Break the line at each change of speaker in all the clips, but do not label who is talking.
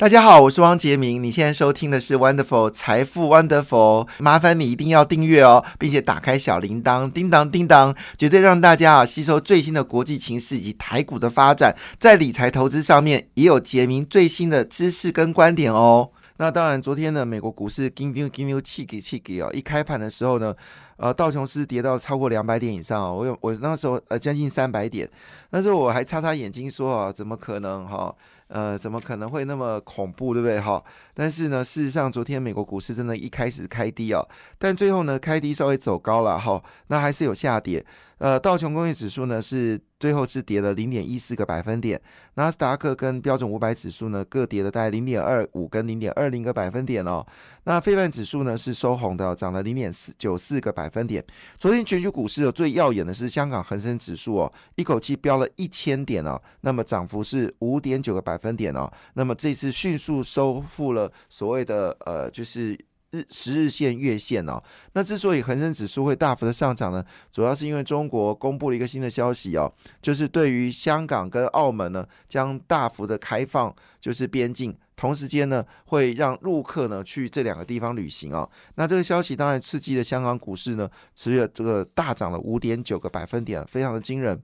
大家好，我是汪杰明。你现在收听的是 Wonderful 财富 Wonderful，麻烦你一定要订阅哦，并且打开小铃铛，叮当叮当，绝对让大家啊吸收最新的国际情势以及台股的发展，在理财投资上面也有杰明最新的知识跟观点哦。那当然，昨天呢，美国股市金牛金牛气给气给哦，一开盘的时候呢，呃，道琼斯跌到超过两百点以上哦，我有我那时候呃将近三百点，那时候我还擦擦眼睛说啊，怎么可能哈？呃，怎么可能会那么恐怖，对不对？哈，但是呢，事实上，昨天美国股市真的一开始开低哦，但最后呢，开低稍微走高了哈，那还是有下跌。呃，道琼工业指数呢是最后是跌了零点一四个百分点，纳斯达克跟标准五百指数呢各跌了大概零点二五跟零点二零个百分点哦。那非半指数呢是收红的，涨了零点四九四个百分点。昨天全球股市的最耀眼的是香港恒生指数哦，一口气飙了一千点哦，那么涨幅是五点九个百分点哦。那么这次迅速收复了所谓的呃就是。日十日线、月线哦，那之所以恒生指数会大幅的上涨呢，主要是因为中国公布了一个新的消息哦，就是对于香港跟澳门呢，将大幅的开放就是边境，同时间呢，会让陆客呢去这两个地方旅行哦。那这个消息当然刺激了香港股市呢，持有这个大涨了五点九个百分点，非常的惊人。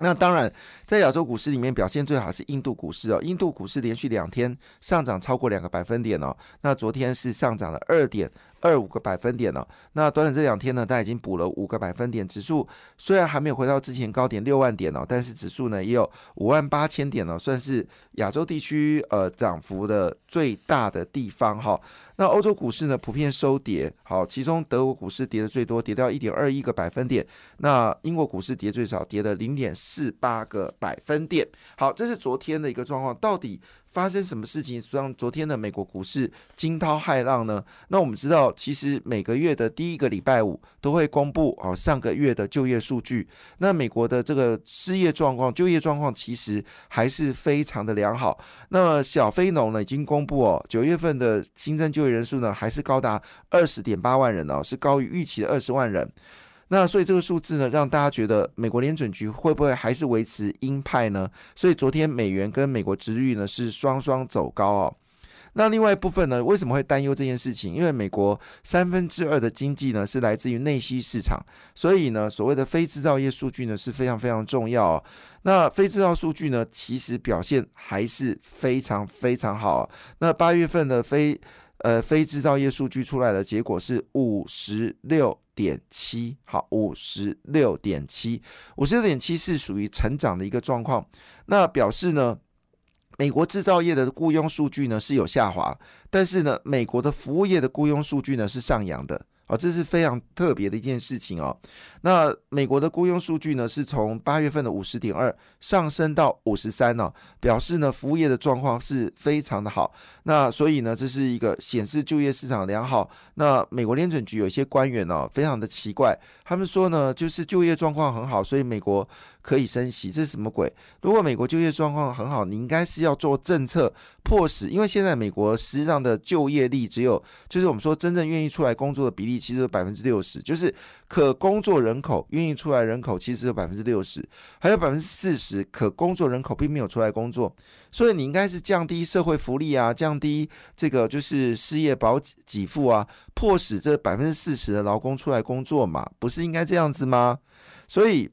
那当然，在亚洲股市里面表现最好是印度股市哦，印度股市连续两天上涨超过两个百分点哦，那昨天是上涨了二点。二五个百分点了，那短短这两天呢，它已经补了五个百分点，指数虽然还没有回到之前高点六万点哦，但是指数呢也有五万八千点了，算是亚洲地区呃涨幅的最大的地方哈。那欧洲股市呢普遍收跌，好，其中德国股市跌的最多，跌掉一点二一个百分点，那英国股市跌最少，跌了零点四八个百分点。好，这是昨天的一个状况，到底。发生什么事情让昨天的美国股市惊涛骇浪呢？那我们知道，其实每个月的第一个礼拜五都会公布哦上个月的就业数据。那美国的这个失业状况、就业状况其实还是非常的良好。那小非农呢已经公布哦，九月份的新增就业人数呢还是高达二十点八万人哦，是高于预期的二十万人。那所以这个数字呢，让大家觉得美国联准局会不会还是维持鹰派呢？所以昨天美元跟美国殖率呢是双双走高哦。那另外一部分呢，为什么会担忧这件事情？因为美国三分之二的经济呢是来自于内需市场，所以呢所谓的非制造业数据呢是非常非常重要哦。那非制造数据呢其实表现还是非常非常好。那八月份的非呃非制造业数据出来的结果是五十六。点七好，五十六点七，五十六点七是属于成长的一个状况。那表示呢，美国制造业的雇佣数据呢是有下滑，但是呢，美国的服务业的雇佣数据呢是上扬的。好，这是非常特别的一件事情哦。那美国的雇佣数据呢，是从八月份的五十点二上升到五十三呢，表示呢服务业的状况是非常的好。那所以呢，这是一个显示就业市场良好。那美国联准局有一些官员呢，非常的奇怪，他们说呢，就是就业状况很好，所以美国可以升息，这是什么鬼？如果美国就业状况很好，你应该是要做政策迫使，因为现在美国实际上的就业率只有，就是我们说真正愿意出来工作的比例，其实有百分之六十，就是可工作人口愿意出来人口其实有百分之六十，还有百分之四十可工作人口并没有出来工作，所以你应该是降低社会福利啊，降低这个就是失业保给付啊，迫使这百分之四十的劳工出来工作嘛，不是应该这样子吗？所以。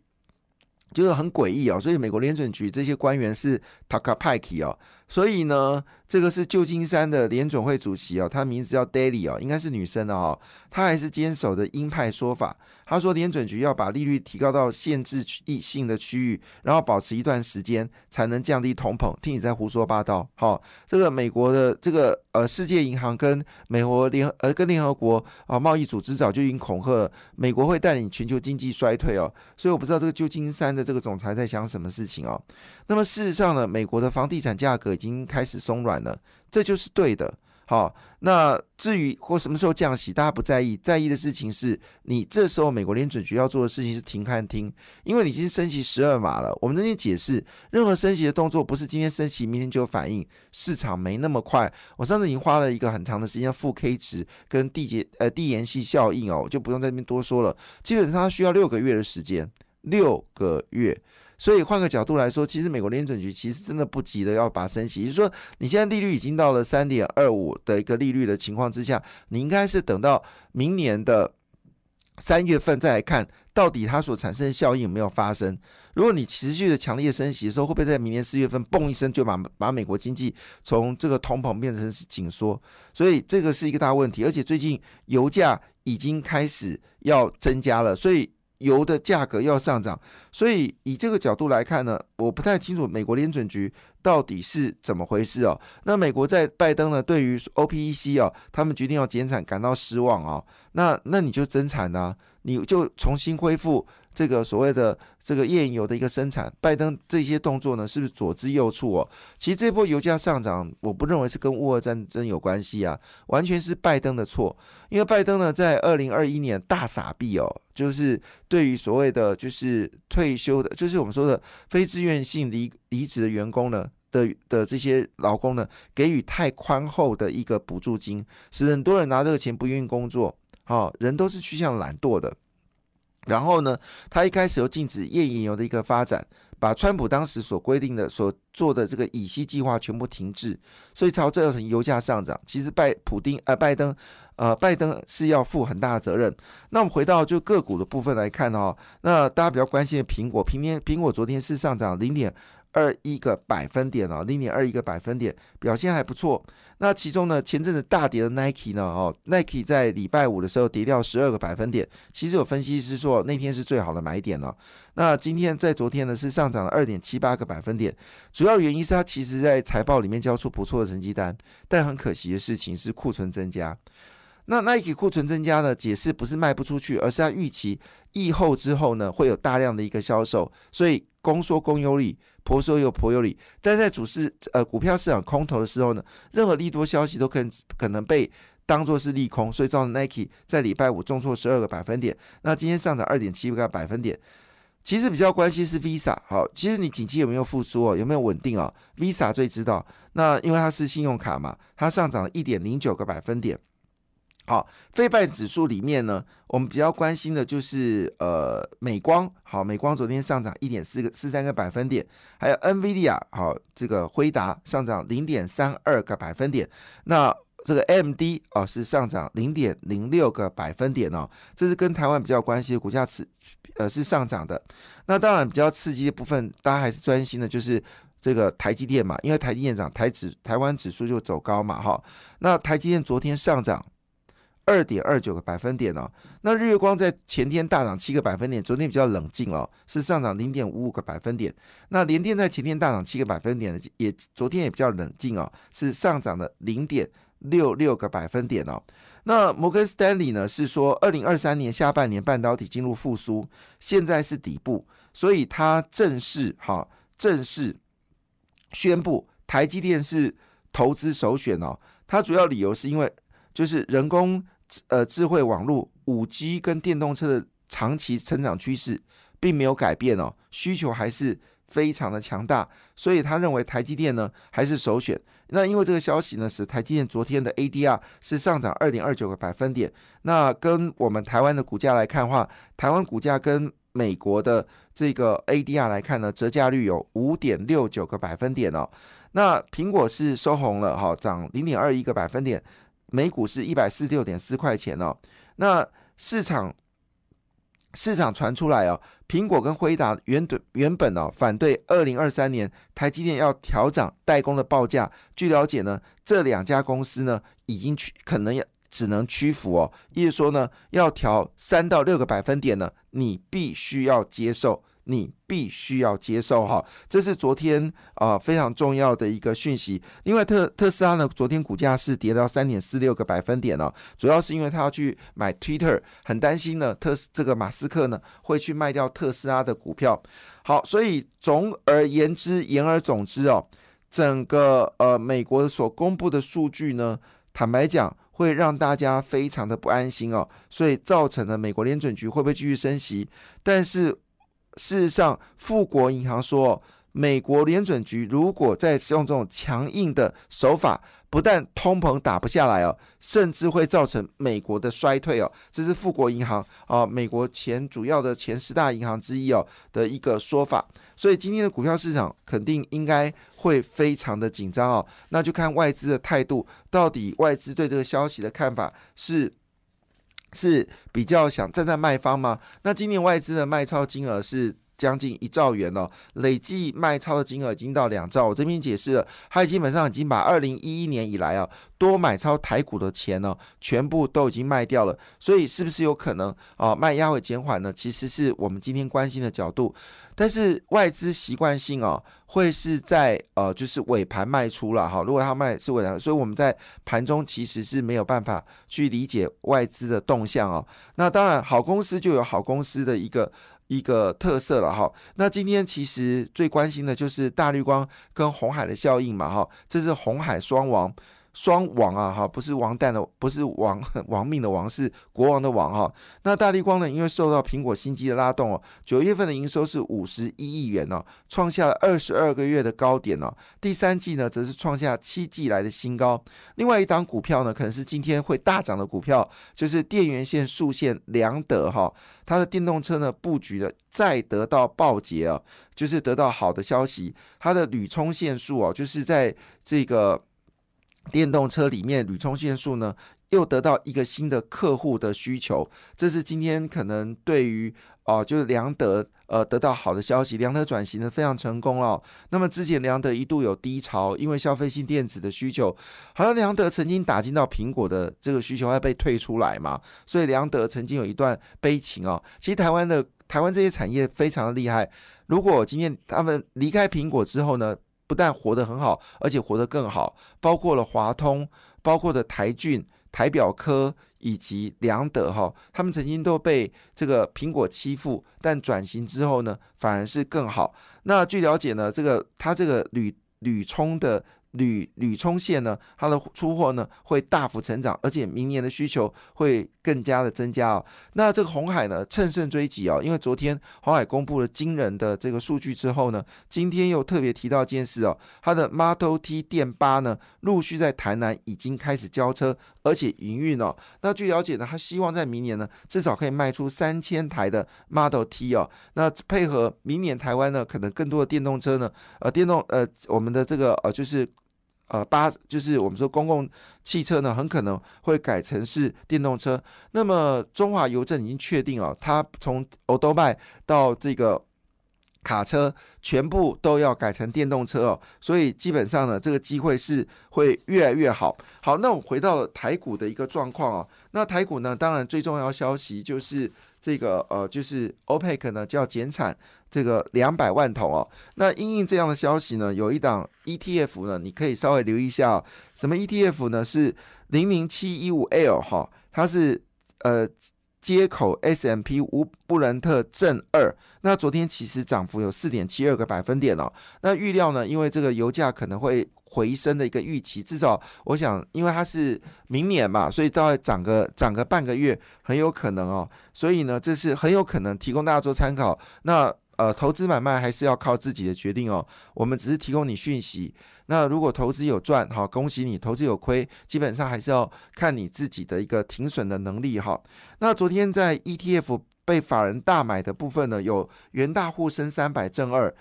就是很诡异哦，所以美国联准局这些官员是塔卡派基哦，所以呢，这个是旧金山的联准会主席哦，他名字叫 Daily 哦，应该是女生的哦，他还是坚守着鹰派说法。他说联准局要把利率提高到限制异性的区域，然后保持一段时间才能降低通膨。听你在胡说八道，好，这个美国的这个呃世界银行跟美国联呃跟联合国啊贸易组织早就已经恐吓了，美国会带领全球经济衰退哦。所以我不知道这个旧金山的这个总裁在想什么事情哦。那么事实上呢，美国的房地产价格已经开始松软了，这就是对的。好，那至于或什么时候降息，大家不在意，在意的事情是你这时候美国联准局要做的事情是停看听，因为你已经升息十二码了。我们这边解释，任何升息的动作不是今天升息，明天就有反应，市场没那么快。我上次已经花了一个很长的时间，负 K 值跟递节呃递延系效应哦，就不用在这边多说了。基本上它需要六个月的时间，六个月。所以换个角度来说，其实美国联准局其实真的不急的要把升息，也就是说，你现在利率已经到了三点二五的一个利率的情况之下，你应该是等到明年的三月份再来看，到底它所产生的效应有没有发生。如果你持续的强烈升息的时候，会不会在明年四月份嘣一声就把把美国经济从这个通膨变成是紧缩？所以这个是一个大问题，而且最近油价已经开始要增加了，所以。油的价格要上涨，所以以这个角度来看呢，我不太清楚美国联准局到底是怎么回事哦。那美国在拜登呢，对于 OPEC 哦，他们决定要减产感到失望啊。那那你就增产呢，你就重新恢复。这个所谓的这个页岩油的一个生产，拜登这些动作呢，是不是左支右绌哦？其实这波油价上涨，我不认为是跟乌俄战争有关系啊，完全是拜登的错。因为拜登呢，在二零二一年大傻逼哦，就是对于所谓的就是退休的，就是我们说的非自愿性离离职的员工呢的的这些劳工呢，给予太宽厚的一个补助金，使很多人拿这个钱不愿意工作，好人都是趋向懒惰的。然后呢，他一开始又禁止页岩油的一个发展，把川普当时所规定的、所做的这个乙烯计划全部停滞，所以造成油价上涨。其实拜普丁呃拜登呃拜登是要负很大的责任。那我们回到就个股的部分来看哦，那大家比较关心的苹果，平天苹果昨天是上涨零点。二一个百分点哦，零点二一个百分点表现还不错。那其中呢，前阵子大跌的 Nike 呢，哦，Nike 在礼拜五的时候跌掉十二个百分点。其实有分析师说那天是最好的买点了。那今天在昨天呢是上涨了二点七八个百分点，主要原因是它其实在财报里面交出不错的成绩单，但很可惜的事情是库存增加。那 Nike 库存增加呢？解释不是卖不出去，而是它预期疫后之后呢，会有大量的一个销售，所以公说公有理，婆说又婆有理。但在主市呃股票市场空头的时候呢，任何利多消息都可可能被当作是利空，所以造成 Nike 在礼拜五重挫十二个百分点。那今天上涨二点七个百分点。其实比较关心是 Visa，好，其实你景气有没有复苏哦，有没有稳定哦？Visa 最知道，那因为它是信用卡嘛，它上涨了一点零九个百分点。好，非拜指数里面呢，我们比较关心的就是呃美光，好，美光昨天上涨一点四个四三个百分点，还有 NVIDIA，好，这个辉达上涨零点三二个百分点，那这个 MD 哦是上涨零点零六个百分点哦，这是跟台湾比较关系的股价持呃是上涨的，那当然比较刺激的部分，大家还是专心的就是这个台积电嘛，因为台积电涨，台指台湾指数就走高嘛，哈，那台积电昨天上涨。二点二九个百分点哦，那日月光在前天大涨七个百分点，昨天比较冷静哦，是上涨零点五五个百分点。那联电在前天大涨七个百分点也昨天也比较冷静哦，是上涨的零点六六个百分点哦。那摩根斯丹利呢是说，二零二三年下半年半导体进入复苏，现在是底部，所以它正式哈正式宣布台积电是投资首选哦。它主要理由是因为就是人工智。呃，智慧网络、五 G 跟电动车的长期成长趋势并没有改变哦，需求还是非常的强大，所以他认为台积电呢还是首选。那因为这个消息呢，使台积电昨天的 ADR 是上涨二点二九个百分点。那跟我们台湾的股价来看的话，台湾股价跟美国的这个 ADR 来看呢，折价率有五点六九个百分点哦。那苹果是收红了哈，涨零点二一个百分点。每股是一百四十六点四块钱哦。那市场市场传出来哦，苹果跟辉达原本原本哦反对二零二三年台积电要调涨代工的报价。据了解呢，这两家公司呢已经屈可能也只能屈服哦，意思说呢要调三到六个百分点呢，你必须要接受。你必须要接受哈，这是昨天啊非常重要的一个讯息。另外，特特斯拉呢，昨天股价是跌到三点四六个百分点哦，主要是因为他要去买 Twitter，很担心呢，特斯这个马斯克呢会去卖掉特斯拉的股票。好，所以总而言之，言而总之哦，整个呃美国所公布的数据呢，坦白讲会让大家非常的不安心哦，所以造成了美国联准局会不会继续升息？但是。事实上，富国银行说，美国联准局如果再使用这种强硬的手法，不但通膨打不下来哦，甚至会造成美国的衰退哦。这是富国银行啊，美国前主要的前十大银行之一哦的一个说法。所以今天的股票市场肯定应该会非常的紧张哦。那就看外资的态度，到底外资对这个消息的看法是是比较想站在卖方吗？那今年外资的卖超金额是。将近一兆元哦，累计卖超的金额已经到两兆。我这边解释了，他基本上已经把二零一一年以来啊多买超台股的钱呢，全部都已经卖掉了。所以是不是有可能啊卖压会减缓呢？其实是我们今天关心的角度。但是外资习惯性哦会是在呃就是尾盘卖出了哈。如果它卖是尾盘，所以我们在盘中其实是没有办法去理解外资的动向哦。那当然好公司就有好公司的一个。一个特色了哈，那今天其实最关心的就是大绿光跟红海的效应嘛哈，这是红海双王。双王啊，哈，不是王蛋的，不是王 亡命的王，是国王的王哈。那大力光呢，因为受到苹果新机的拉动哦，九月份的营收是五十一亿元哦，创下了二十二个月的高点哦。第三季呢，则是创下七季来的新高。另外一档股票呢，可能是今天会大涨的股票，就是电源线竖线良德哈，它的电动车呢布局的再得到报捷啊，就是得到好的消息，它的铝充线数哦，就是在这个。电动车里面铝充线数呢，又得到一个新的客户的需求，这是今天可能对于哦，就是良德呃得到好的消息，良德转型的非常成功了。那么之前良德一度有低潮，因为消费性电子的需求，好像良德曾经打进到苹果的这个需求要被退出来嘛，所以良德曾经有一段悲情哦。其实台湾的台湾这些产业非常的厉害，如果今天他们离开苹果之后呢？不但活得很好，而且活得更好，包括了华通，包括的台骏、台表科以及良德哈，他们曾经都被这个苹果欺负，但转型之后呢，反而是更好。那据了解呢，这个他这个铝铝充的。铝铝充线呢，它的出货呢会大幅成长，而且明年的需求会更加的增加哦。那这个红海呢乘胜追击哦，因为昨天红海公布了惊人的这个数据之后呢，今天又特别提到一件事哦，它的 Model T 电八呢陆续在台南已经开始交车，而且营运哦。那据了解呢，他希望在明年呢至少可以卖出三千台的 Model T 哦。那配合明年台湾呢可能更多的电动车呢，呃，电动呃我们的这个呃就是。呃，八就是我们说公共汽车呢，很可能会改成是电动车。那么中华邮政已经确定哦，它从欧都麦到这个卡车，全部都要改成电动车哦。所以基本上呢，这个机会是会越来越好。好，那我们回到台股的一个状况哦。那台股呢，当然最重要消息就是这个呃，就是 OPEC 呢就要减产。这个两百万桶哦，那因应这样的消息呢，有一档 ETF 呢，你可以稍微留意一下，什么 ETF 呢？是零零七一五 L 哈，它是呃接口 S M P 无布伦特正二，那昨天其实涨幅有四点七二个百分点哦，那预料呢，因为这个油价可能会回升的一个预期，至少我想，因为它是明年嘛，所以大概涨个涨个半个月很有可能哦，所以呢，这是很有可能提供大家做参考。那呃，投资买卖还是要靠自己的决定哦。我们只是提供你讯息。那如果投资有赚，好，恭喜你；投资有亏，基本上还是要看你自己的一个停损的能力哈。那昨天在 ETF 被法人大买的部分呢，有元大沪深三百正二，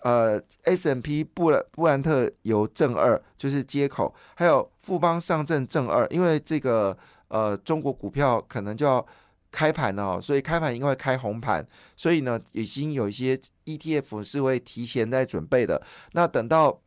呃，S M P 布布兰特油正二，就是接口，还有富邦上证正二，因为这个呃中国股票可能就要。开盘哦，所以开盘应该会开红盘，所以呢，已经有一些 ETF 是会提前在准备的。那等到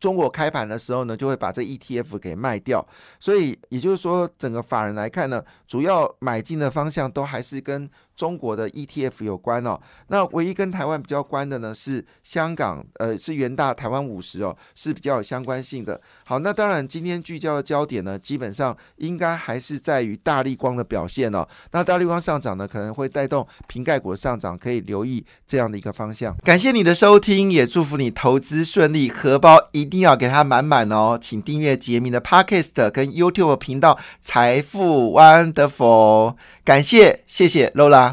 中国开盘的时候呢，就会把这 ETF 给卖掉。所以也就是说，整个法人来看呢，主要买进的方向都还是跟。中国的 ETF 有关哦，那唯一跟台湾比较关的呢是香港，呃，是元大台湾五十哦，是比较有相关性的。好，那当然今天聚焦的焦点呢，基本上应该还是在于大力光的表现哦。那大力光上涨呢，可能会带动瓶盖股上涨，可以留意这样的一个方向。感谢你的收听，也祝福你投资顺利，荷包一定要给它满满哦。请订阅杰明的 Podcast 跟 YouTube 频道财富 Wonderful，感谢，谢谢 Lola。